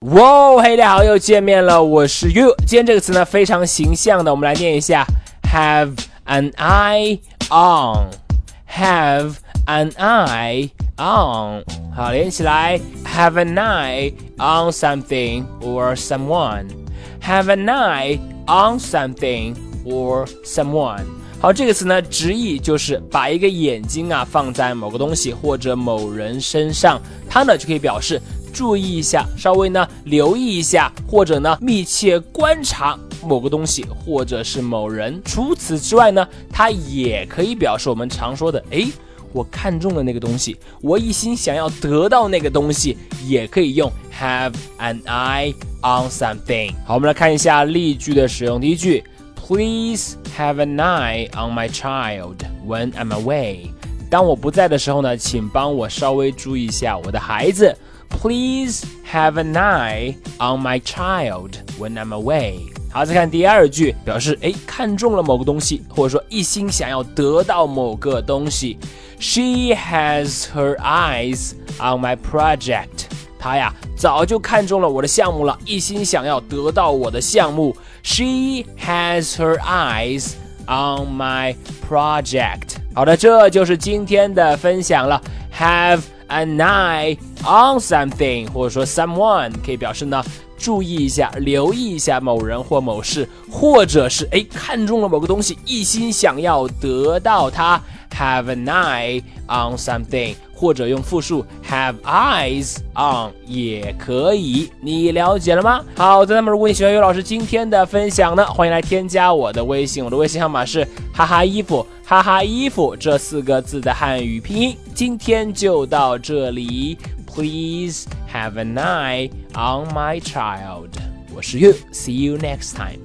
哇，嘿，大家好，又见面了，我是 you。今天这个词呢非常形象的，我们来念一下，have an eye on，have an eye on，好，连起来，have an eye on something or someone，have an eye on something or someone。好，这个词呢，直译就是把一个眼睛啊放在某个东西或者某人身上，它呢就可以表示。注意一下，稍微呢留意一下，或者呢密切观察某个东西，或者是某人。除此之外呢，它也可以表示我们常说的，哎，我看中了那个东西，我一心想要得到那个东西，也可以用 have an eye on something。好，我们来看一下例句的使用。第一句，Please have an eye on my child when I'm away。当我不在的时候呢，请帮我稍微注意一下我的孩子。Please have an eye on my child when I'm away。好，再看第二句，表示哎看中了某个东西，或者说一心想要得到某个东西。She has her eyes on my project。她呀早就看中了我的项目了，一心想要得到我的项目。She has her eyes on my project。好的，这就是今天的分享了。Have an eye on something，或者说 someone，可以表示呢注意一下、留意一下某人或某事，或者是哎看中了某个东西，一心想要得到它。Have an eye on something，或者用复数 have eyes on 也可以。你了解了吗？好的，那么如果你喜欢于老师今天的分享呢，欢迎来添加我的微信，我的微信号码是哈哈衣服哈哈衣服这四个字的汉语拼音。今天就到这里，Please have an eye on my child。我是 You，See you next time。